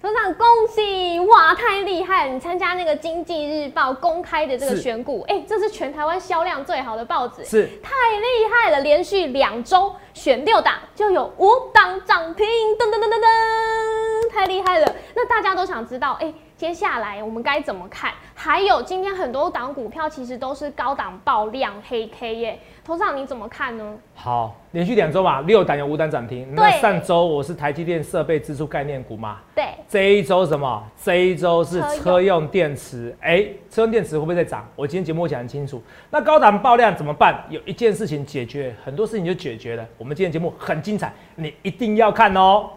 董事长恭喜哇，太厉害了！你参加那个经济日报公开的这个是选股，哎、这是全台湾销量最好的报纸，是太厉害了！连续两周选六档就有五档涨停，噔噔噔噔噔，太厉害了！那大家都想知道，哎、接下来我们该怎么看？还有今天很多档股票其实都是高档爆量黑 K 耶，头上你怎么看呢？好，连续两周嘛，六档有五档涨停。那上周我是台积电设备支出概念股嘛，对，这一周什么？这一周是车用电池。哎、车用电池会不会再涨？我今天节目会讲很清楚。那高档爆量怎么办？有一件事情解决，很多事情就解决了。我们今天节目很精彩，你一定要看哦。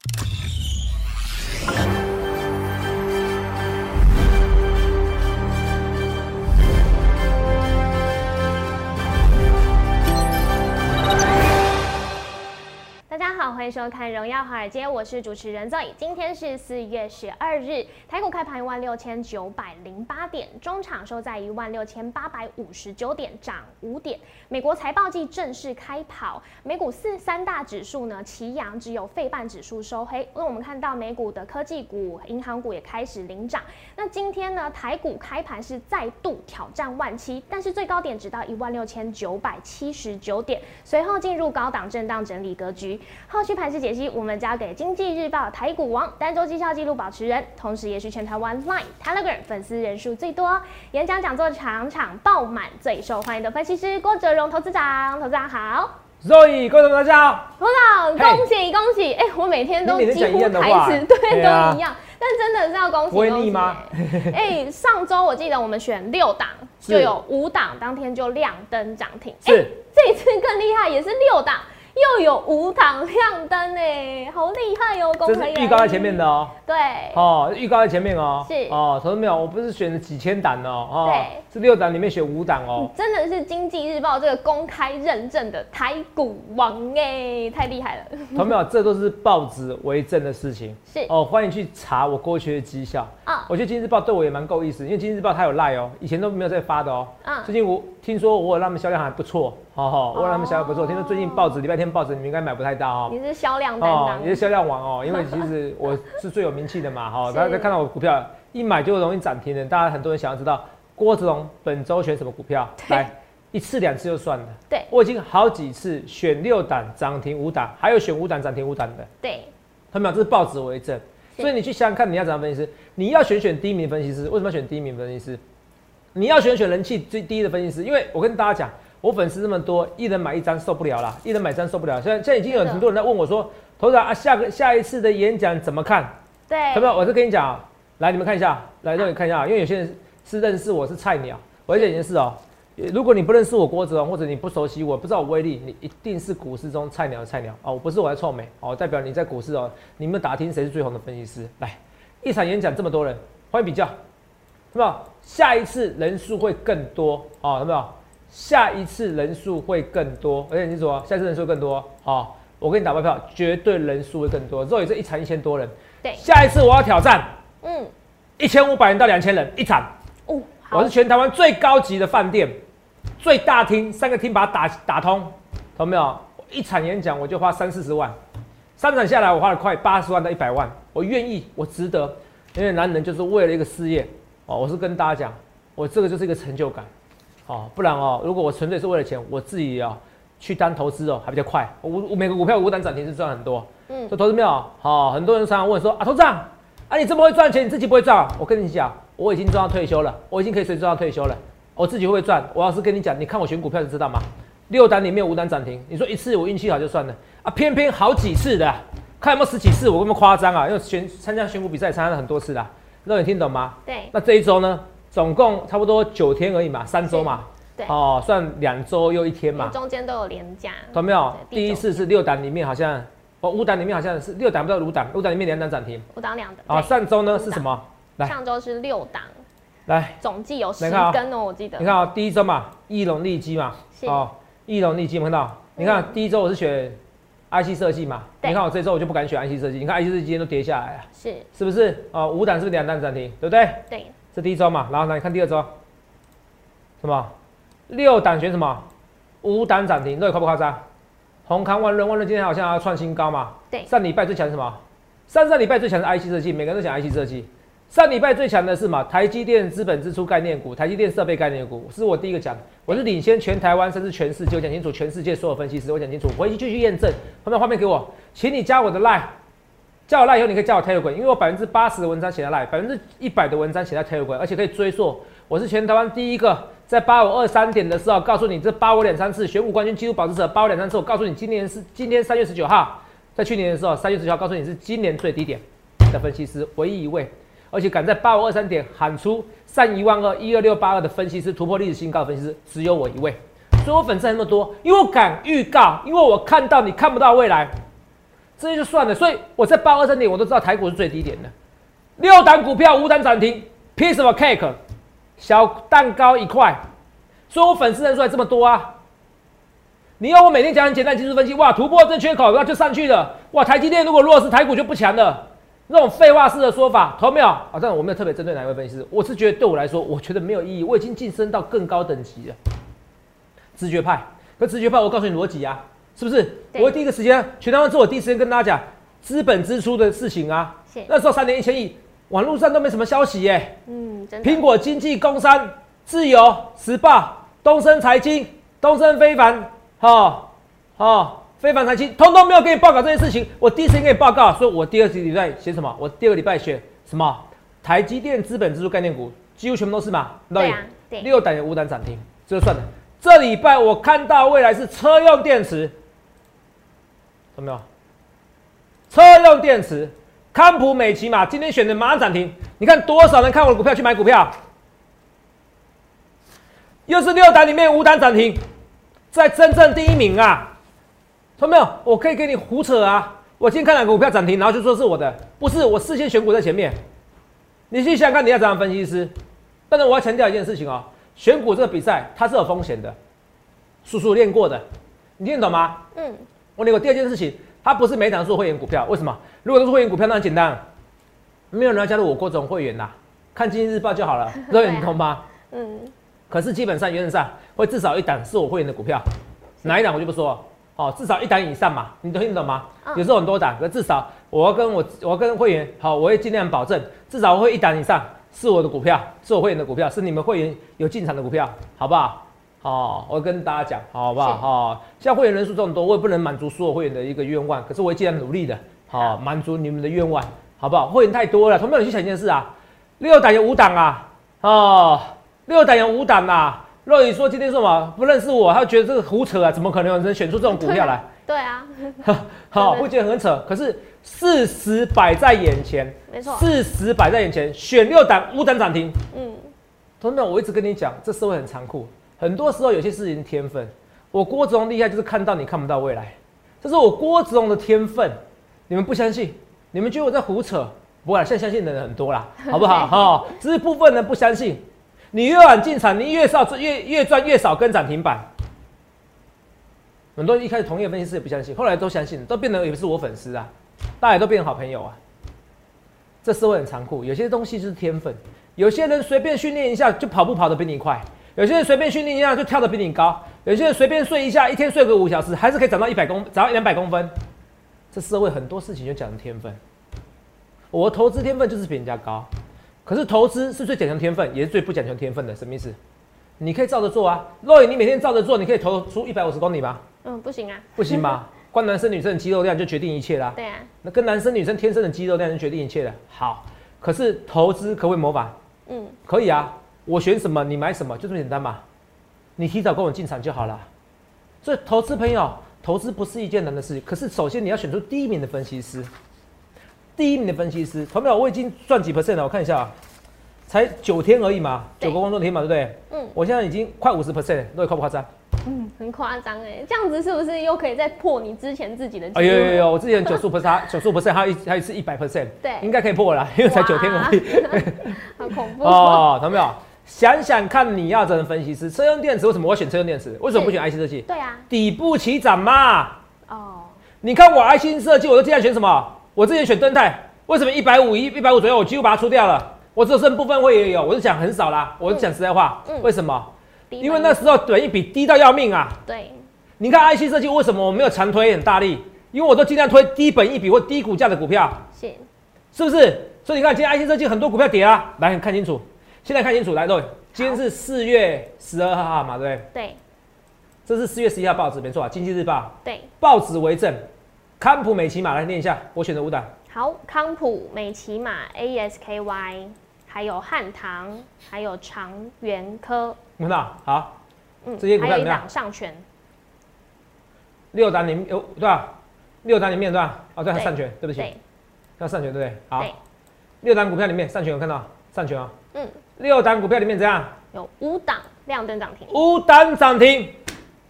欢迎收看《荣耀华尔街》，我是主持人 Zoe。今天是四月十二日，台股开盘一万六千九百零八点，中场收在一万六千八百五十九点，涨五点。美国财报季正式开跑，美股四三大指数呢齐扬，只有费半指数收黑。那我们看到美股的科技股、银行股也开始领涨。那今天呢，台股开盘是再度挑战万七，但是最高点只到一万六千九百七十九点，随后进入高档震荡整理格局。后续盘势解析，我们交给经济日报台股王单周绩效纪录保持人，同时也是全台湾 Line、Telegram 粉丝人数最多、演讲讲座场场爆满、最受欢迎的分析师郭哲荣投资长。投资长好，Zoe，各位同学大家好。投资长恭喜恭喜！哎、我每天都几乎台词对 都一样，但真的是要恭喜恭喜 哎、哎上周我记得我们选六档，就有五档当天就亮灯涨停。是哎这一次更厉害，也是六档，又有五档亮灯哎，好厉害哦！这公开是预告在前面的哦。对，哦，预告在前面哦。是哦，同志没有，我不是选了几千档哦。哦对，是六档里面选五档哦。你真的是经济日报这个公开认证的台股王哎，太厉害了！同没有，这都是报纸为证的事情。是哦，欢迎去查我过去的绩效。啊我觉得《经济日报》对我也蛮够意思，因为《经济日报》它有赖哦，以前都没有在发的哦。嗯最近我听说我有让他们销量还不错，好、好，我有让他们销量不错。哦听说最近报纸礼拜天报纸你们应该买不太到哦。你是销量担哦，当你是销量王哦，因为其实我是最有名气的嘛，哈、是。大家看到我股票一买就容易涨停的，大家很多人想要知道郭子龙本周选什么股票，对。来一次两次就算了，对。我已经好几次选六档涨停五档，还有选五档涨停五档的，对，他们讲这是报纸为证，所以你去想想看你要怎样分析师，你要选选第一名分析师，为什么要选第一名分析师？你要选选人气最低的分析师，因为我跟大家讲，我粉丝这么多，一人买一张受不了啦，一人买一张受不了。现在现在已经有很多人在问我说，头长啊，下个下一次的演讲怎么看？对，有没有？我是跟你讲啊，来你们看一下，来让你看一下，因为有些人是认识我是菜鸟，我讲一件事哦。如果你不认识我郭子龙，或者你不熟悉我，不知道我威力，你一定是股市中菜鸟的菜鸟哦。我不是我在臭美哦，代表你在股市哦，你们打听谁是最红的分析师？来，一场演讲这么多人，欢迎比较，有没有？下一次人数会更多哦，有没有？下一次人数会更多，而且你说下一次人数更多哦。我跟你打包票，绝对人数会更多。肉也是一场一千多人，对，下一次我要挑战嗯，一千五百人到两千人一场，哦，好我是全台湾最高级的饭店，最大厅，三个厅把它打打通，懂没有？一场演讲我就花三四十万，三场下来我花了快八十万到一百万，我愿意，我值得，因为男人就是为了一个事业哦。我是跟大家讲，我这个就是一个成就感哦，不然哦，如果我纯粹是为了钱，我自己哦去当投资哦还比较快，我我每个股票五档涨停是赚很多，嗯说投资没有好、很多人常常问说啊，投资长啊，你这么会赚钱，你自己不会赚啊？我跟你讲，我已经赚到退休了，我已经可以随时赚到退休了，我自己会不会赚？我要是跟你讲，你看我选股票就知道吗？六档里面五档涨停，你说一次我运气好就算了啊，偏偏好几次的啊、看有没有十几次，我那么夸张啊？因为选参加选股比赛参加了很多次啦，那你听懂吗？对，那这一周呢，总共差不多九天而已嘛，三周嘛，对。哦，算两周又一天嘛，中间都有连假，懂没有？第一次是六档里面好像，哦，五档里面好像是六档不知道五档，五档里面两档涨停。五档两档，啊，对上周呢是什么？来。上周是六档，来，总计有十根哦，我记得。你，看啊、第一周嘛，翼龙利基嘛，是。哦，翼龙利基，有没有看到？你看、第一周我是选 IC 设计嘛，你看我这周我就不敢选 IC 设计，你看 IC 设计今天都跌下来了，是，是不是？哦，五档是不是两档涨停，对不对？对，这第一周嘛，然后来看第二周，什么？六档选什么？五档涨停，这夸不夸张？宏康万润，万润今天好像要创新高嘛？对上礼拜最强是什么？上上礼拜最强的 IC 设计，每个人都讲 IC 设计。上礼拜最强的是嘛？台积电资本支出概念股，台积电设备概念股，是我第一个讲。我是领先全台湾，甚至全世界，我讲清楚，全世界所有分析师，我讲清楚，回去继续验证。后面画面给我，请你加我的 line，加我赖以后，你可以加我 Telegram，因为我百分之八十的文章写在 line，百分之一百的文章写在 Telegram，而且可以追溯。我是全台湾第一个在八五二三点的时候告诉你这八五两三次选股冠军纪录保持者，八五两三次，我告诉你今年是今天三月十九号，在去年的时候三月十九号告诉你是今年最低点的分析师，唯一一位。而且敢在八五二三点喊出上一万二一二六八二的分析师突破历史新高分析师只有我一位，所以我粉丝那么多，因为我敢预告，因为我看到你看不到未来，这些就算了。所以我在八二三点我都知道台股是最低点的，六档股票五档涨停，piece of cake，小蛋糕一块，所以我粉丝人数还这么多啊。你要我每天讲很简单技术分析，哇，突破这缺口那就上去了，哇，台积电如果弱势台股就不强了。那种废话式的说法，同没有？啊，这样我没有特别针对哪一位分析师，我是觉得对我来说，我觉得没有意义。我已经晋升到更高等级了，直觉派。可直觉派，我告诉你逻辑啊，是不是？我第一个时间，全台湾是我第一时间跟大家讲资本支出的事情啊。那时候三年一千亿，网络上都没什么消息耶。嗯，苹果经济、工商、自由时报、东森财经、东森非凡，哈，哈。非凡财经通通没有给你报告这件事情，我第一时间给你报告，所以我第二个礼拜写什么？我第二个礼拜写什么？台积电资本支出概念股几乎全部都是嘛？对六档有五档涨停，这就算了。这礼拜我看到未来是车用电池，有没有？车用电池，康普、美奇马，今天选的马上涨停。你看多少人看我的股票去买股票？又是六档里面五档涨停，在真正第一名啊！看到没有？我可以给你胡扯啊！我今天看两个股票涨停，然后就说是我的，不是我事先选股在前面。你去想想看，你要怎样分析师？但是我要强调一件事情哦，选股这个比赛它是有风险的，叔叔练过的，你听得懂吗？嗯。我练过。第二件事情，它不是每档做会员股票，为什么？如果都是会员股票，那很简单，没有人要加入我郭总会员呐，看经济日报就好了，各位你懂吗？嗯。可是基本上原则上会至少一档是我会员的股票，哪一档我就不说。哦，至少一档以上嘛，你都听得懂吗？有时候很多档，可至少我要跟我我要跟会员好，我会尽量保证，至少会一档以上是我的股票，是我会员的股票，是你们会员有进场的股票，好不好？好，我跟大家讲，好不好？好，像会员人数这么多，我也不能满足所有会员的一个愿望，可是我会尽量努力的，好满足你们的愿望，好不好？会员太多了，同学们你去想一件事啊，六档有五档啊，哦，六档有五档啊。若雨说今天什么不认识我，他觉得这个胡扯啊，怎么可能有人选出这种股票来？对啊，好，会觉得很扯。可是事实摆在眼前，没错，事实摆在眼前，选六档五档涨停。嗯，同学们，我一直跟你讲，这社会很残酷，很多时候有些事情天分。我郭子龙厉害就是看到你看不到未来，这是我郭子龙的天分。你们不相信？你们觉得我在胡扯？不会，现在相信的人很多啦，好不好？哈，只是部分人不相信。你越晚进场，你越少越越赚越少跟涨停板。很多人一开始同业分析师也不相信，后来都相信，都变得也不是我粉丝啊，大家都变成好朋友啊。这社会很残酷，有些东西就是天分，有些人随便训练一下就跑步跑得比你快，有些人随便训练一下就跳得比你高，有些人随便睡一下，一天睡个五小时还是可以长到一百公长到两百公分。这社会很多事情就讲天分，我投资天分就是比人家高。可是投资是最讲究天分，也是最不讲究天分的，什么意思？你可以照着做啊，若雨，你每天照着做，你可以投出一百五十公里吗？嗯，不行啊，不行吧？关男生女生的肌肉量就决定一切啦。对啊，那跟男生女生天生的肌肉量就决定一切了。好，可是投资可不可以模仿？嗯，可以啊。我选什么，你买什么，就这么简单嘛。你提早跟我进场就好了。所以投资朋友，投资不是一件难的事情。可是首先你要选出第一名的分析师。第一名的分析师，同没有？我已经赚几 percent 了？我看一下啊，才九天而已嘛，九个工作天嘛，对不对？嗯。我现在已经快五十 percent，都夸不夸张？嗯，很夸张哎，这样子是不是又可以再破你之前自己的？哎呦呦呦！我之前九十 percent，九十 percent，还有一还有一次一百 percent，对，应该可以破了，因为才九天而已。好恐怖 哦！同没有？想想看，你要真分析师，车用电池为什么我选车用电池？为什么不选 IC 设计？对啊，底部起涨嘛。哦。你看我 IC 设计，我都尽量选什么？我之前选敦泰，为什么一百五一一百五左右，我几乎把它出掉了？我只剩部分会也有，我是讲很少啦，我是讲实在话。嗯。为什么？因为那时候本一比低到要命啊。对。你看 IC 设计为什么我没有强推很大力？因为我都尽量推低本一比或低股价的股票。是。是不是？所以你看今天 IC 设计很多股票跌啊，来看清楚，现在看清楚，来各位，今天是四月十二号嘛，对不对？对。这是四月十一号报纸，没错啊，经济日报。对，报纸为证，康普美奇马来念一下，我选的五档，好，康普、美骑马、ASKY，还有汉唐，还有长源科，看到？好，嗯，这些股票怎么样？档上权，六档里面有对吧？六档里面对吧？哦，对，上权，对不起，对。要上权对不对？好，六档股票里面上权有看到？上权啊？嗯，六档股票里面怎样？有五档亮灯涨停，五档涨停，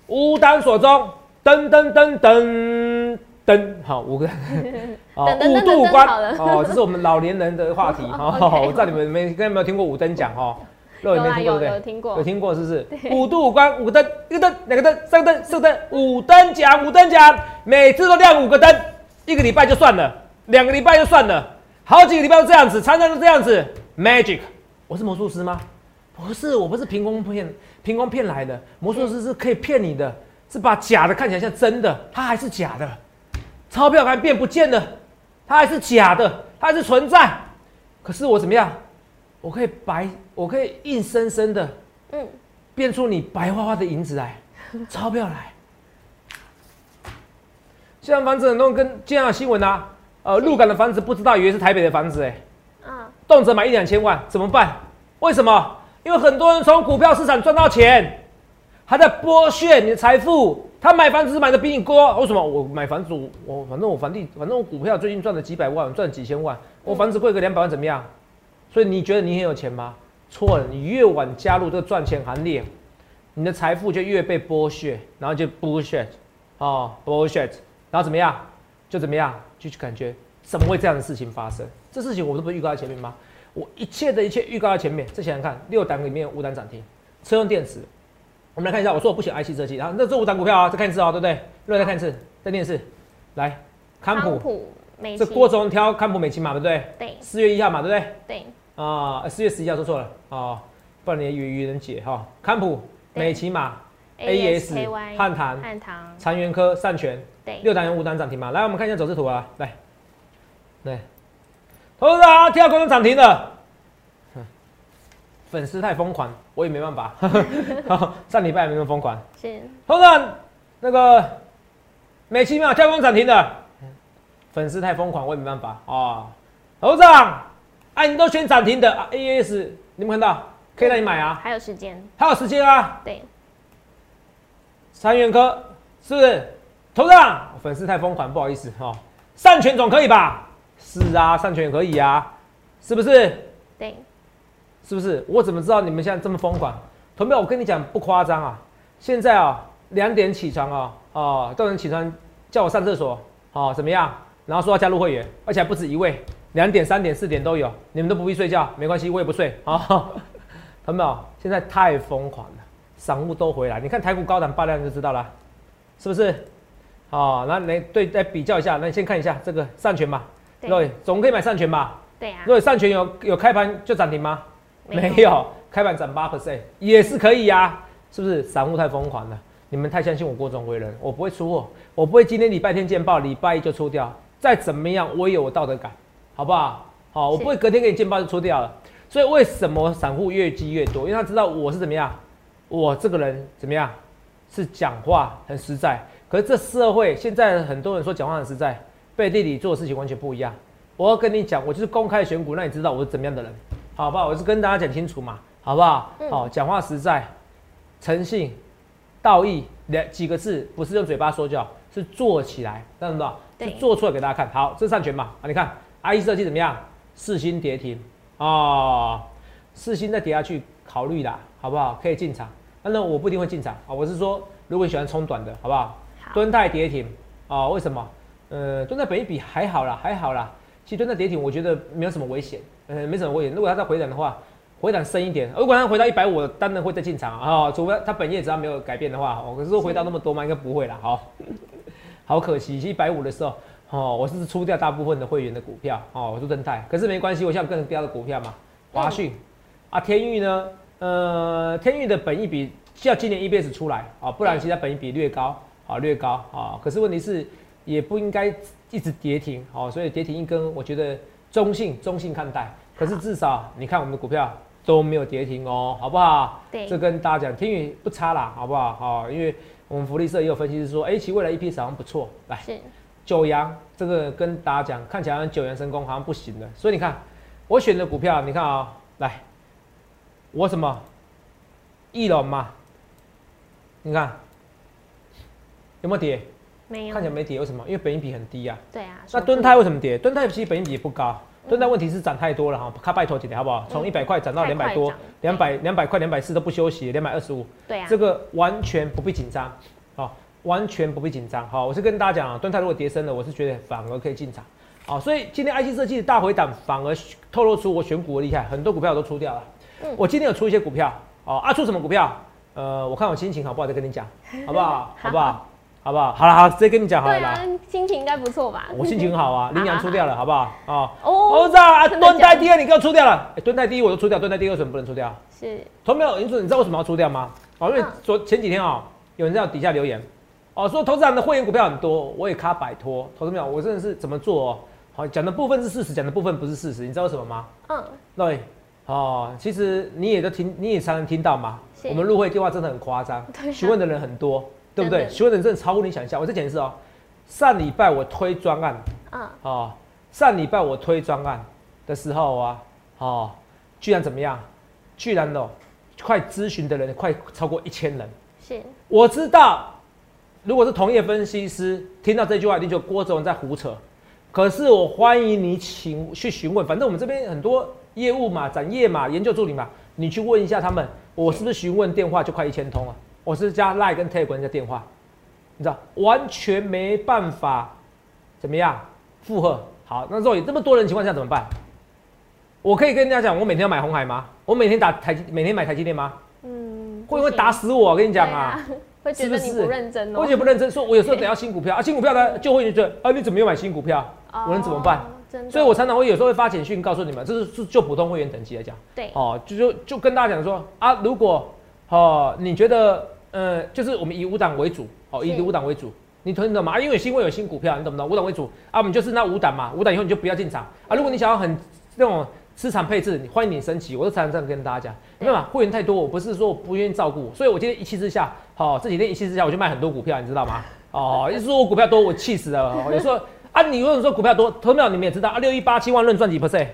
五档锁中，噔噔噔噔噔，好五。个，五度噔关。哦，这是我们老年人的话题。哦。OK 我知道你们没跟有没有听过五灯奖？哈？肉也没有听过对不对？有听过。有，听过是不是？五度五关，五个灯，一个灯，两个灯，三个灯，四个灯，五灯奖，五灯奖，每次都亮五个灯，一个礼拜就算了，两个礼拜就算了，好几个礼拜都这样子，常常都这样子。Magic，我是魔术师吗？不是，我不是凭空骗，凭空骗来的。魔术师是可以骗你的，是把假的看起来像真的，它还是假的。钞票还变不见了，它还是假的，它还是存在。可是我怎么样？我可以白，我可以硬生生的嗯，变出你白花花的银子来，钞票来。现在房子很多人跟今天有新闻啊，呃，鹿港的房子不知道以为是台北的房子、哎，啊，动辄买一两千万，怎么办？为什么？因为很多人从股票市场赚到钱，还在剥削你的财富。他买房子买的比你多，为什么？我买房子，我反正我房地，反正我股票最近赚了几百万，赚几千万，我房子贵个两百万怎么样？所以你觉得你很有钱吗？错了，你越晚加入这个赚钱行列，你的财富就越被剥削，然后就 bullshit，哦 bullshit，然后怎么样？就怎么样？就感觉怎么会这样的事情发生？这事情我都不是预告在前面吗？我一切的一切预告在前面。再想想看，六档里面有五档涨停，车用电池。我们来看一下，我说我不选 IC 设计，然后那这五档股票啊，再看一次啊、对不对？六再看一次，再念一次，来，康普，普、美骑，这郭总挑康普美琪嘛，对不对？对四月一号嘛，对不对？对啊，四月十一号说错了啊，不然你也愚愚人解哈。康普、美骑马、AES、ASKY、汉唐、汉唐，长源科、善全，对，六档有五档涨停嘛？来，我们看一下走势图啊，来，对，投资啊，跳空涨停的，哼粉丝太疯狂，我也没办法。好上礼拜也没那么疯狂。是投资人那个美其妙跳空涨停的，粉丝太疯狂，我也没办法啊。投资长，哎，你都选涨停的啊，AS，你们看到可以让你买啊，还有时间，还有时间啊。对，三元科是不是？头上粉丝太疯狂，不好意思哈、哦。善权总可以吧？是啊，上权也可以啊，是不是？对，是不是？我怎么知道你们现在这么疯狂？同票，我跟你讲不夸张啊，现在啊两点起床啊，哦，都能起床叫我上厕所，哦，怎么样？然后说要加入会员，而且还不止一位，两点、三点、四点都有，你们都不必睡觉，没关系，我也不睡啊。同学们，现在太疯狂了，散户都回来，你看台股高档爆量就知道了，是不是？哦，那来对再比较一下，那你先看一下这个上权吧，对对，总可以买上权吧？对啊如，果上权有有开盘就涨停吗？没有没有，开盘涨八 percent 也是可以呀、是不是？散户太疯狂了，你们太相信我郭总为人，我不会出货，我不会今天礼拜天见报，礼拜一就出掉，再怎么样我也有我道德感，好不好？好，我不会隔天给你见报就出掉了。所以为什么散户越积越多？因为他知道我是怎么样，我这个人怎么样，是讲话很实在。可是这社会现在很多人说讲话很实在，背地里做的事情完全不一样。我要跟你讲，我就是公开选股，让你知道我是怎么样的人，好不好？我是跟大家讲清楚嘛，好不好？嗯好，讲话实在、诚信、道义两几个字，不是用嘴巴说就好，是做起来，知道不知道？对是做出来给大家看。好，这是上权嘛？啊，你看 IE 设计怎么样？四星跌停哦，四星再跌下去，考虑啦，好不好？可以进场。那那我不一定会进场啊，我是说，如果你喜欢冲短的，好不好？好，敦泰跌停啊、为什么？呃，敦泰本一比还好啦，还好啦。其实敦泰跌停，我觉得没有什么危险，呃，没什么危险。如果它再回档的话，回档深一点，如果它回到一百五，当然会再进场啊、除非它本业只要没有改变的话，哦，可是说回到那么多嘛，应该不会啦，好，好可惜，一百五的时候，哦，我是出掉大部分的会员的股票，哦，我是正泰，可是没关系，我想有更标的股票嘛，华讯、啊，天域呢，呃，天域的本一比要今年 EBS 出来啊，不然其实它本一比略高，啊，略高啊，可是问题是也不应该一直跌停，哦，所以跌停一根，我觉得中性中性看待。可是至少你看我们的股票都没有跌停哦，好不好？对这跟大家讲，天宇不差啦，好不好？好，因为我们福利社也有分析师说，哎、其实未来 EP 好像不错。来，是九阳这个跟大家讲，看起来九阳神功好像不行了，所以你看我选的股票，你看啊、来，我什么翼龙嘛，你看有没有跌？没有看起来没跌，为什么？因为本益比很低啊。对啊，那说敦泰为什么跌？敦泰其实本益比也不高，敦泰问题是涨太多了哈，它拜托几点好不好？从嗯一百块涨到太两百多两百两百块两百四都不休息，两百二十五，对啊，这个完全不必紧张，好，完全不必紧张。好，我是跟大家讲啊，敦泰如果跌升了，我是觉得反而可以进场。好，所以今天 IC 设计的大回档反而透露出我选股的厉害，很多股票我都出掉了。嗯我今天有出一些股票，哦，啊，出什么股票？呃，我看我心情好不好再跟你讲，好不好？好不好？好不好？好了，好，直接跟你讲好了啦。对啊，心情应该不错吧？我心情很好啊，羚羊出掉了，好不好？啊，哦我知道啊，蹲在第二你给我出掉了，哎蹲在第一我都出掉，蹲在第二为什么不能出掉？是同没有？你说你知道为什么要出掉吗？哦，因为嗯昨前几天啊，有人在底下留言，哦，说投资人的会员股票很多，我也卡摆脱，投资没有？我真的是怎么做哦？好，讲的部分是事实，讲的部分不是事实，你知道为什么吗？嗯，对，哦，其实你也都听，你也常常听到嘛。我们入会电话真的很夸张询问的人很多，对不对？真的人真的超乎你想象。我再讲一次哦，上礼拜我推专案，嗯，哦，上礼拜我推专案的时候啊，哦，居然怎么样？居然哦，快咨询的人快超过一千人。是我知道，如果是同业分析师听到这句话，一定觉得郭总文在胡扯。可是我欢迎你请去询问，反正我们这边很多业务嘛、展业嘛、研究助理嘛，你去问一下他们，我是不是询问电话就快一千通了？我是加 Line 跟 Telegram 的电话，你知道完全没办法怎么样负荷。好，那肉有这么多人情况下怎么办？我可以跟大家讲，我每天要买红海吗？我每天打台积，每天买台积电吗？嗯，会不会打死我？我跟你讲对啊，会觉得你是不是不认真哦，我也不认真，说我有时候等要新股票啊，新股票呢就会觉得啊，你怎么又买新股票？哦 我能怎么办？所以我常常会有时候会发简讯告诉你们，这是是就普通会员等级来讲，对哦，就就就跟大家讲说啊，如果哦你觉得呃，就是我们以五档为主，哦，以五档为主，你懂你懂吗？啊，因为新会有新股票，你懂不懂？五档为主啊，我们就是那五档嘛，五档以后你就不要进场啊。如果你想要很那种资产配置，你欢迎你升级，我都常常这样跟大家讲，对没有嘛，会员太多，我不是说我不愿意照顾，所以我今天一气之下，好、这几天一气之下我就卖很多股票，你知道吗？哦，一说我股票多，我气死了。哦有时候啊，你如果说股票多，投票你们也知道啊，六一八七万论赚几 percent，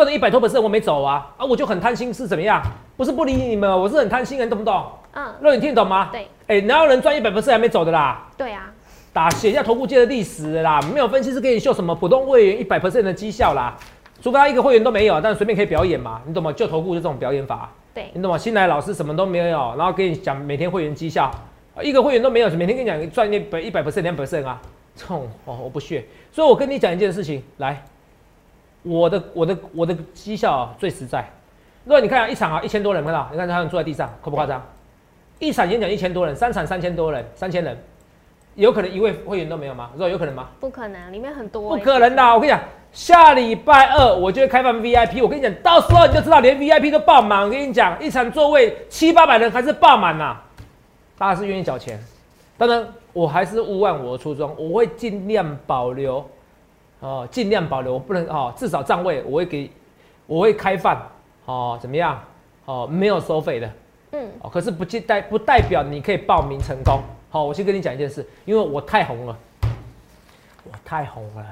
赚了一百多 percent 我没走啊，啊我就很贪心是怎么样？不是不理你们，我是很贪心，你懂不懂？嗯，那你听得懂吗？对哎、哪有人赚一百 percent 还没走的啦？对啊，打写一下投顾界的历史了啦，没有分析师给你秀什么普通会员一百 percent 的绩效啦，除非他一个会员都没有，但随便可以表演嘛，你懂吗？就投顾就这种表演法、对你懂吗？新来老师什么都没有，然后给你讲每天会员绩效，一个会员都没有，每天跟你讲赚一百一百 percent 两 percent 啊，这种哦我不屑，所以我跟你讲一件事情，来，我的我的我的绩效、啊、最实在。如果你看、啊、一场啊一千多人，看到你看他们坐在地上，夸不夸张？一场演讲一千多人，三场三千多人，三千人，有可能一位会员都没有吗？如果有可能吗？不可能，里面很多不欸，可能的，我跟你讲，下礼拜二我就会开放 VIP，我跟你讲，到时候你就知道连 VIP 都爆满。我跟你讲，一场座位七八百人还是爆满呐、大家是愿意缴钱。当然，我还是勿忘我的初衷，我会尽量保留，哦，尽量保留，不能哦，至少站位我会给，我会开放，哦，怎么样？哦，没有收费的，嗯，哦，可是不代代不代表你可以报名成功。好，我先跟你讲一件事，因为我太红了，我太红了，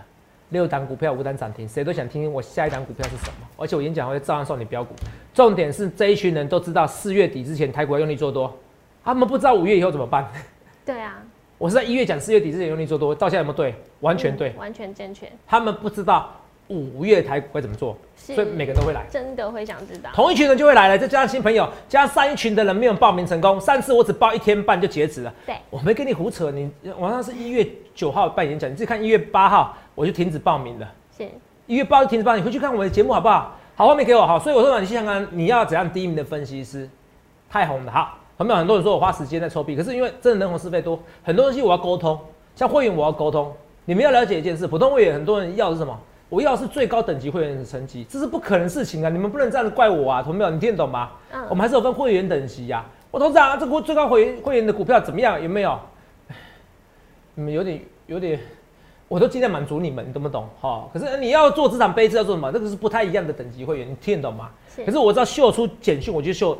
六档股票五档涨停，谁都想听听我下一档股票是什么。而且我演讲会照样送你标股。重点是这一群人都知道四月底之前台股要用力做多，他们不知道五月以后怎么办。对啊，我是在一月讲四月底之前用力做多，到现在有没有对？完全对。嗯完全正确，他们不知道五月台股会怎么做，所以每个人都会来。真的会想知道，同一群人就会来了，再加上新朋友，加上上一群的人没有报名成功。上次我只报一天半就截止了，对，我没跟你胡扯。你晚上是一月九号办演讲，你自己看一月八号我就停止报名了。是一月八号就停止报名，你回去看我的节目好不好？好，画面给我好。所以我说，你想想看，你要怎样第一名的分析师，太红了。好，有没有很多人说我花时间在抽币？可是因为真的人红是非多，很多东西我要沟通，像会员我要沟通。你们要了解一件事，普通会员很多人要的是什么？我要的是最高等级会员的成绩，这是不可能的事情啊！你们不能这样子怪我啊，同没有？你听得懂吗？嗯我们还是有分会员等级呀、我董事长、啊，这个最高会员会员的股票怎么样？有没有？你们有点有点我都尽量满足你们，你懂不懂？哈，可是你要做资产配置要做什么？这个是不太一样的等级会员，你听得懂吗？是可是我知道秀出简讯，我就秀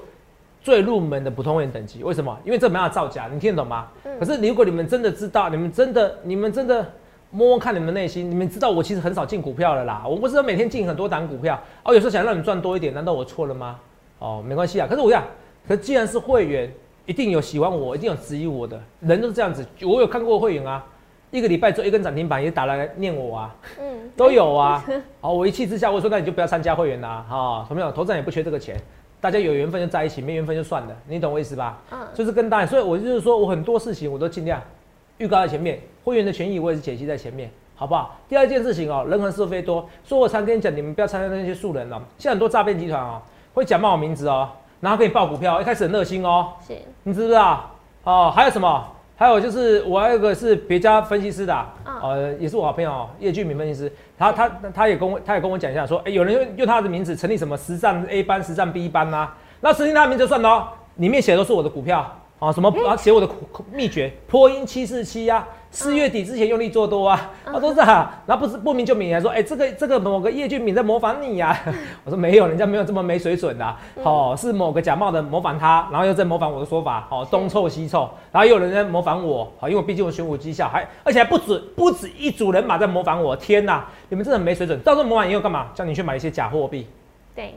最入门的普通会员等级，为什么？因为这没办法造假，你听得懂吗？嗯可是如果你们真的知道，你们真的，你们真的摸摸看你们内心，你们知道我其实很少进股票了啦，我不是说每天进很多档股票，哦，有时候想让你赚多一点，难道我错了吗？哦，没关系啊。可是我讲，可是既然是会员，一定有喜欢我，一定有质疑我的人都是这样子。我有看过会员啊，一个礼拜做一根涨停板也打来念我啊，嗯，都有啊。好，我一气之下我说那你就不要参加会员啦，哈、同没有？投资人也不缺这个钱，大家有缘分就在一起，没缘分就算了，你懂我意思吧？嗯，就是跟大家，所以我就是说我很多事情我都尽量预告在前面，会员的权益我也是解析在前面，好不好？第二件事情哦，人和是非多，所以我常跟你讲，你们不要参加那些素人哦，现在很多诈骗集团哦，会假冒我名字哦，然后给你报股票，一开始很热心哦，是，你知不知道？哦，还有什么？还有就是我还有一个是别家分析师的啊、嗯呃，也是我好朋友哦叶俊明分析师，他他他也跟我他也跟我讲一下说，哎、有人用用他的名字成立什么实战 A 班、实战 B 班呐、那实际他的名字就算了哦，里面写的都是我的股票啊，什么啊写我的苦秘诀，波音七四七呀，四月底之前用力做多啊，啊都是啊，然后不是不明就明还说，哎、这个这个某个叶俊敏在模仿你呀、我说没有，人家没有这么没水准的、啊，哦，是某个假冒的模仿他，然后又在模仿我的说法，哦，东凑西凑，然后又有人在模仿我，好，因为我毕竟我选股绩效，还而且还不止不止一组人马在模仿我，天哪，你们真的没水准，到时候模仿以后干嘛？叫你去买一些假货币，对，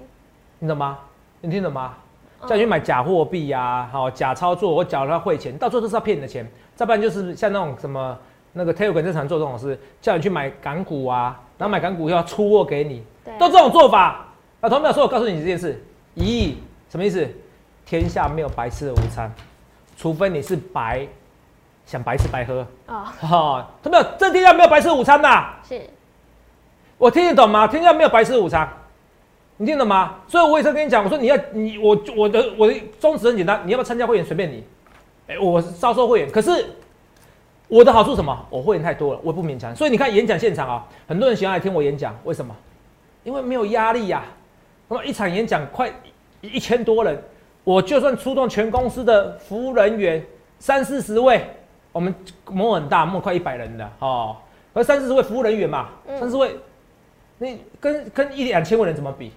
你懂吗？你听懂吗？嗯叫你去买假货币呀，好假操作，我缴了他汇钱，到最后都是要骗你的钱。再不然就是像那种什么那个 Telegram 正常做这种事，叫你去买港股啊，然后买港股又要出货给你，啊都这种做法。啊，同学说，我告诉你这件事，咦，什么意思？天下没有白吃的午餐，除非你是白想白吃白喝。哦，哈、同学这天下没有白吃的午餐呐、是，我听得懂吗？天下没有白吃的午餐，你听得懂吗？所以我也是跟你讲，我说你要你我我的我的宗旨很简单，你要不要参加会员随便你。哎、我是招收会员，可是我的好处什么？我会员太多了，我不勉强。所以你看演讲现场啊，很多人喜欢来听我演讲，为什么？因为没有压力呀、那么一场演讲快一一千多人，我就算出动全公司的服务人员三四十位，我们模很大，模快一百人的哦，而三四十位服务人员嘛，嗯三四十位，你跟跟一两千位人怎么比？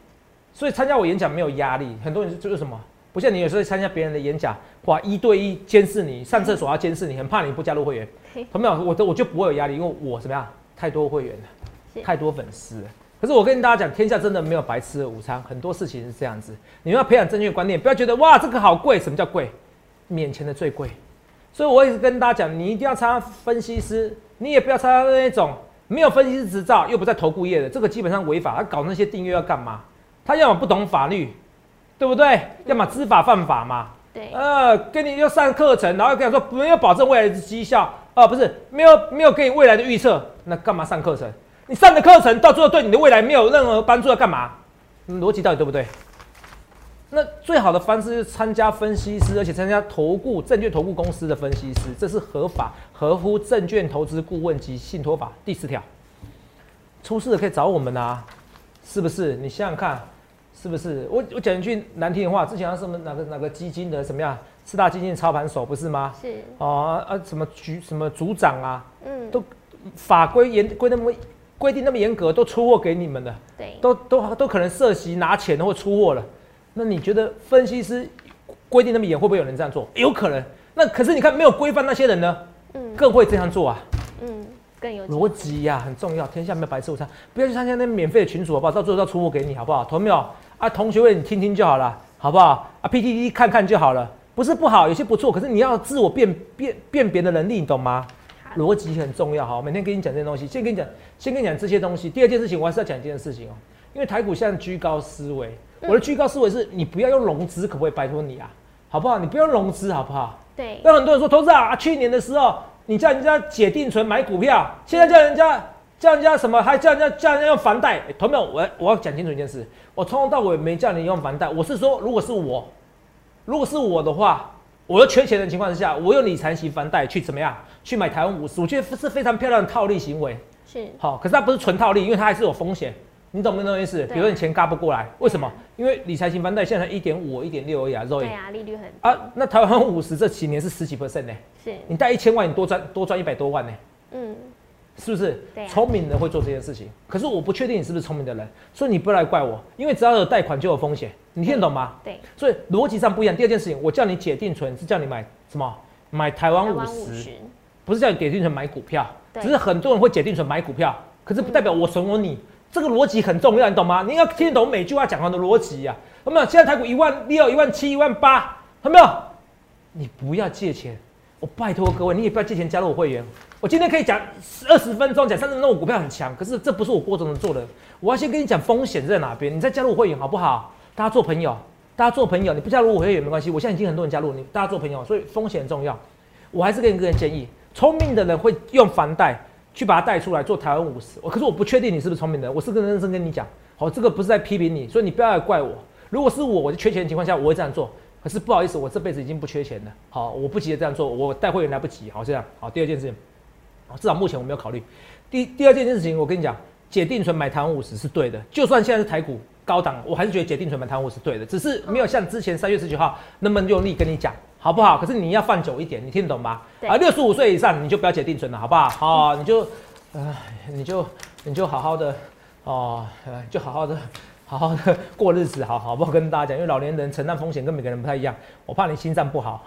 所以参加我演讲没有压力，很多人就是什么，不像你有时候参加别人的演讲，哇，一对一监视你，上厕所要监视你，很怕你不加入会员嘿。同没有？我都我就不会有压力，因为我怎么样，太多会员了，太多粉丝了。可是我跟大家讲，天下真的没有白吃的午餐，很多事情是这样子。你们要培养正确观念，不要觉得哇这个好贵，什么叫贵？免钱的最贵。所以我一直跟大家讲，你一定要参加分析师，你也不要参加那种没有分析师执照又不在投顾业的，这个基本上违法。他搞那些订阅要干嘛？他要么不懂法律，对不对？要么知法犯法嘛。对，呃，跟你要上课程，然后跟你说没有保证未来的绩效，呃、不是没有没有给你未来的预测，那干嘛上课程？你上的课程到最后对你的未来没有任何帮助，要干嘛？嗯逻辑到底对不对？那最好的方式是参加分析师，而且参加投顾证券投顾公司的分析师，这是合法、合乎证券投资顾问及信托法第四条。出事了可以找我们啊，是不是？你想想看，是不是？我我讲一句难听的话，之前好像什么哪个哪个基金的什么样四大基金的操盘手不是吗？是，哦啊什么局什么组长啊，嗯，都法规严规那么规定那么严格，都出货给你们的，对，都都都可能涉及拿钱或出货了。那你觉得分析师规定那么严，会不会有人这样做？有可能。那可是你看没有规范那些人呢，嗯更会这样做啊。嗯，更有逻辑呀很重要，天下没有白吃午餐，不要去参加那免费的群组好不好？到最后要出货给你好不好？同没有啊？同学会你听听就好了，好不好？啊，PTT 看看就好了，不是不好，有些不错，可是你要自我辨辨辨别的能力，你懂吗？逻辑很重要，哈，每天跟你讲这些东西，先跟你讲，先跟你讲这些东西。第二件事情，我还是要讲一件事情哦，因为台股现在居高思维，我的居高思维是你不要用融资，可不可以拜托你啊？好不好？你不要用融资，好不好？对，那很多人说，投资啊，去年的时候你叫人家解定存买股票，现在叫人家叫人家什么，还叫人家叫人家用房贷。欸同志们？我我要讲清楚一件事，我从头到尾没叫你用房贷，我是说，如果是我，如果是我的话，我又缺钱的情况之下，我用理财型房贷去怎么样去买台湾五十，我觉得是非常漂亮的套利行为。是，好，可是它不是纯套利，因为它还是有风险。你懂不懂那意思？比如说你钱嘎不过来，为什么？因为理财型房贷现在一点五、一点六而已啊，对啊，利率很低，啊，那台湾五十这几年是十几 percent 呢？是，你贷一千万，你多赚多赚一百多万呢，嗯，是不是？聪明人会做这件事情，可是我不确定你是不是聪明的人，所以你不要来怪我，因为只要有贷款就有风险，你听得懂吗？对，所以逻辑上不一样。第二件事情，我叫你解定存是叫你买什么？买台湾五十，不是叫你解定存买股票，只是很多人会解定存买股票，可是不代表我怂恿你。这个逻辑很重要，你懂吗？你要听懂每句话讲完的逻辑呀。有没有？现在台股一万六、一万七、一万八，有没有？你不要借钱，我拜托各位，你也不要借钱加入我会员。我今天可以讲二十分钟，讲三十分钟，我股票很强，可是这不是我郭总能做的。我要先跟你讲风险在哪边，你再加入我会员好不好？大家做朋友，大家做朋友，你不加入我会员没关系。我现在已经很多人加入你，大家做朋友，所以风险很重要。我还是给你个人建议，聪明的人会用房贷去把它带出来做台湾五十。我可是我不确定你是不是聪明的人，我是跟认真跟你讲，好，这个不是在批评你，所以你不要来怪我。如果是我，我就缺钱的情况下，我会这样做。可是不好意思，我这辈子已经不缺钱了。好，我不急着这样做，我带会员来不及。好，这样好。第二件事情，至少目前我没有考虑。第第二件事情，我跟你讲，解定存买台湾五十是对的。就算现在是台股高档，我还是觉得解定存买台湾五十是对的，只是没有像之前三月十九号那么用力跟你讲，好不好？可是你要放久一点，你听得懂吗？啊，六十五岁以上你就不要解定存了，好不好？好，你就，呃，你就你就好好的，哦，呃，就好好的。好好的过日子，好好不好跟大家讲，因为老年人承担风险跟每个人不太一样，我怕你心脏不好。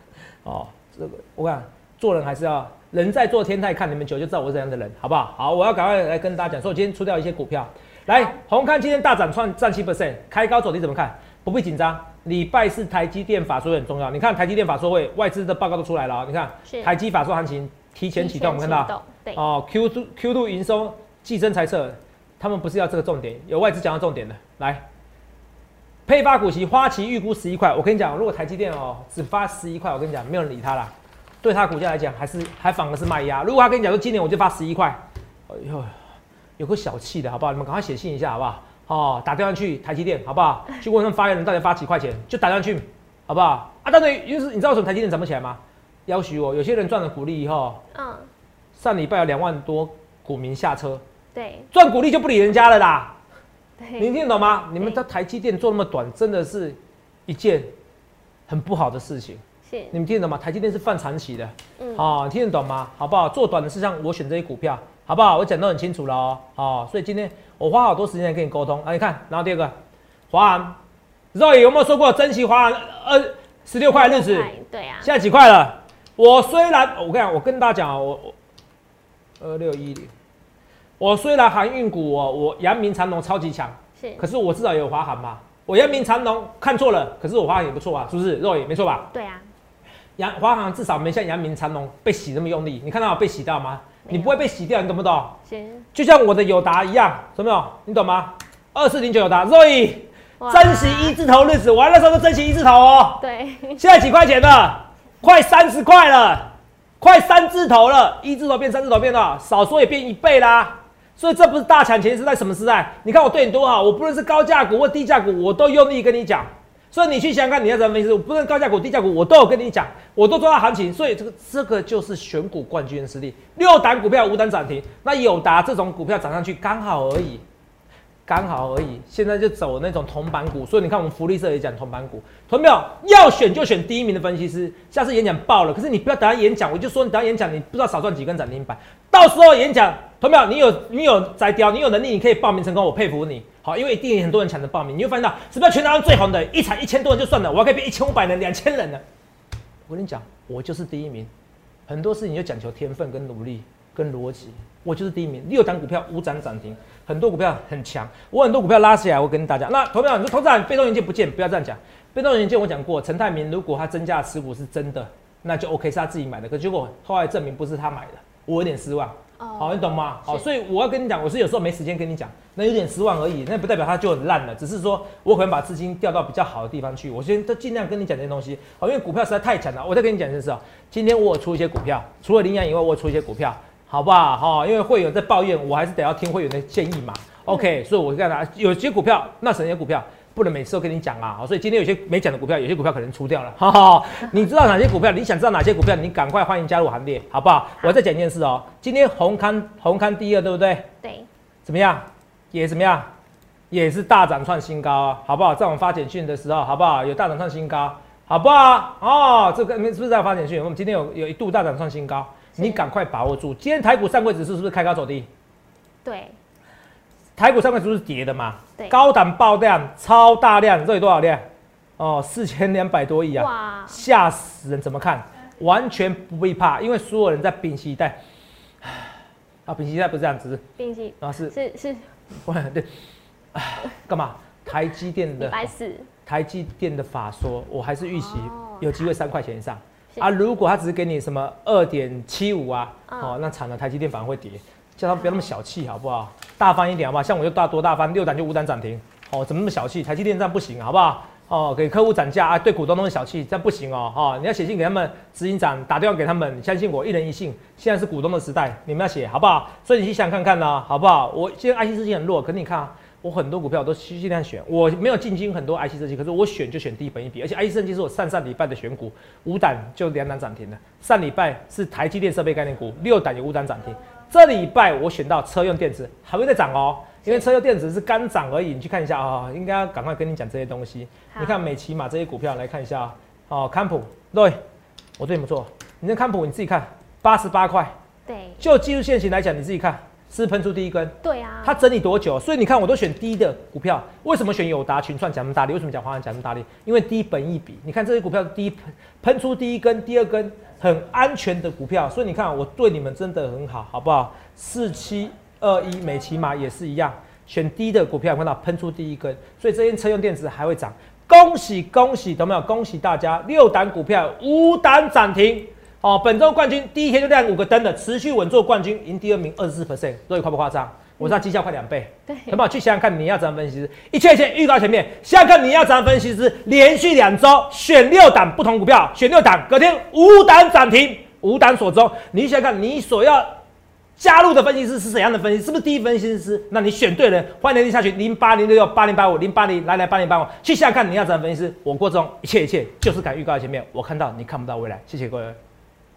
哦，这个我讲做人还是要人在做天在看你们久就知道我是怎样的人，好不好？好，我要赶快来跟大家讲，说我今天出掉一些股票，来红康今天大涨创占七 percent，开高走低怎么看？不必紧张，礼拜四台积电法说很重要，你看台积电法说会外资的报告都出来了，你看台积法说行情提前启动，我们看到哦 Q two Q two 营收季增猜测。他们不是要这个重点，有外资讲到重点的，来，配发股息，花旗预估十一块。我跟你讲，如果台积电哦只发十一块，我跟你讲，没有人理他啦。对他股价来讲，还是还反而是卖压。如果他跟你讲说今年我就发十一块，哎呦，有个小气的好不好？你们赶快写信一下好不好？哦，打电话去台积电好不好？去问他们发言人到底发几块钱，就打电话去好不好？啊，当然，就是你知道为什么台积电涨不起来吗？要许我，有些人赚了股利以后，嗯，上礼拜有两万多股民下车。对，赚股利就不理人家了啦。你听懂吗？你们在台积电做那么短，真的是一件很不好的事情。是，你们听得懂吗？台积电是放长期的。嗯，好，听得懂吗？好不好？做短的事项，我选这些股票，好不好？我讲得很清楚了哦。好，所以今天我花好多时间跟你沟通。啊，你看，然后第二个，华航，肉有没有说过珍惜华航二十六块日子？对啊。现在几块了？我虽然我跟你讲，我跟大家讲啊，我我二六一零。我虽然航运股哦，我阳明长隆超级强，是，可是我至少有华航嘛。我阳明长隆看错了，可是我华航也不错啊，是不是？肉也没错吧？对啊。阳华航至少没像阳明长隆被洗那么用力。你看到我被洗到吗？你不会被洗掉，你懂不懂？行。就像我的友达一样，懂没有？你懂吗？二四零九友达，肉以珍惜一字头日子，我那时候都珍惜一字头哦。对。现在几块钱了？快三十块了，快三字头了，一字头变三字头变了，少说也变一倍啦。所以这不是大抢钱是在什么时代？你看我对你多好，我不论是高价股或低价股，我都用力跟你讲。所以你去想想看，你要怎么分析？不论高价股、低价股，我都有跟你讲，我都抓到行情。所以这个这个就是选股冠军的实力。六档股票五档涨停，那友达这种股票涨上去刚好而已。刚好而已，现在就走那种铜板股，所以你看我们福利社也讲铜板股，同没有？要选就选第一名的分析师。下次演讲爆了，可是你不要等下演讲，我就说你等下演讲，你不知道少赚几根涨停板。到时候演讲，同没有？你有你有摘雕，你有能力，你可以报名成功，我佩服你。好，因为一定很多人抢着报名，你会发现到是不是全台湾最红的一场一千多人就算了，我还可以变一千五百人、两千人呢。我跟你讲，我就是第一名。很多事情就讲求天分跟努力跟逻辑，我就是第一名。六档股票五涨涨停。很多股票很强，我很多股票拉起来，我跟大家。那投票，你说投资人被动元件不见，不要这样讲。被动元件我讲过，陈泰明如果他增加持股是真的，那就 OK，是他自己买的。可结果后来证明不是他买的，我有点失望。好，你懂吗？好，所以我要跟你讲，我是有时候没时间跟你讲，那有点失望而已，那不代表它就很烂了，只是说我可能把资金调到比较好的地方去。我先都尽量跟你讲这些东西。好，因为股票实在太强了。我再跟你讲一件事啊，今天我有出一些股票，除了羚羊以外，我有出一些股票，好不好？哈，因为会员在抱怨，我还是得要听会员的建议嘛。OK，所以我跟大家有些股票，那什些股票不能每次都跟你讲啊。好，所以今天有些没讲的股票，有些股票可能出掉了。哈哈，你知道哪些股票？你想知道哪些股票？你赶快欢迎加入行列，好不好？我再讲一件事哦。今天红康红康第二，对不对？对。怎么样？也怎么样？也是大涨创新高啊，好不好？在我们发简讯的时候，好不好？有大涨创新高，好不好？哦，这个是不是在发简讯？我们今天有有一度大涨创新高，你赶快把握住。今天台股上柜指数是不是开高走低？对，台股上柜指数是跌的嘛？对高档爆量，超大量，这里多少量？哦，四千两百多亿啊！哇，吓死人！怎么看？完全不必怕，因为所有人在屏息待。啊，屏息待不是这样子，并且然后是是是不 对，啊干嘛？台积电礼的台积电的法说，我还是预期哦有机会三块钱以上是啊。如果他只是给你什么二点七五啊，嗯哦，那惨了，台积电反而会跌。叫他不要那么小气，好不好？大方一点，好不好？像我就大多大方，六档就五档涨停，哦，怎么那么小气？台积电这样不行，好不好？哦，给客户涨价啊，对股东那么小气，这样不行哦，哈、你要写信给他们，执行长打电话给他们，相信我，一人一信。现在是股东的时代，你们要写好不好？所以你去想看看呢、好不好？我现在 IC 资金很弱，可是你看啊，我很多股票我都尽量选，我没有进军很多 IC 设计，可是我选就选低本一比，而且 IC 设计是我上上礼拜的选股，五档就两档涨停了。上礼拜是台积电设备概念股，六档有五档涨停。这礼拜我选到车用电子还会再涨哦，因为车用电子是刚涨而已，你去看一下啊、应该要赶快跟你讲这些东西。好你看美骑马这些股票来看一下啊哦，康普对，我对你们做，你那康普你自己看，八十八块，对就技术线型来讲，你自己看，是喷出第一根，对啊，它整理多久？所以你看，我都选低的股票。为什么选友达、群创讲那么大力？为什么讲华安讲那么大力？因为低本一比。你看这些股票第一喷喷出第一根、第二根，很安全的股票。所以你看，我对你们真的很好，好不好？四七二一美骑马也是一样，选低的股票，看到喷出第一根，所以这些车用电子还会涨。恭喜恭喜，懂没有？恭喜大家，六档股票五档涨停。哦，本周冠军第一天就亮五个灯的，持续稳坐冠军，赢第二名二十四 percent，所以夸不夸张？我知道绩效快两倍，对好不好？去想想看，你要怎样分析师？一切一切预告前面，想想看你要怎样分析师？连续两周选六档不同股票，选六档，隔天五档涨停，五档锁中。你想想看，你所要加入的分析师是怎样的分析？是不是第一分析师？那你选对了，欢迎联系下去零八零六六八零八五零八零来来八零八五，去想想看你要怎样分析师？我郭中一切一切就是敢预告前面，我看到你看不到未来。谢谢各位。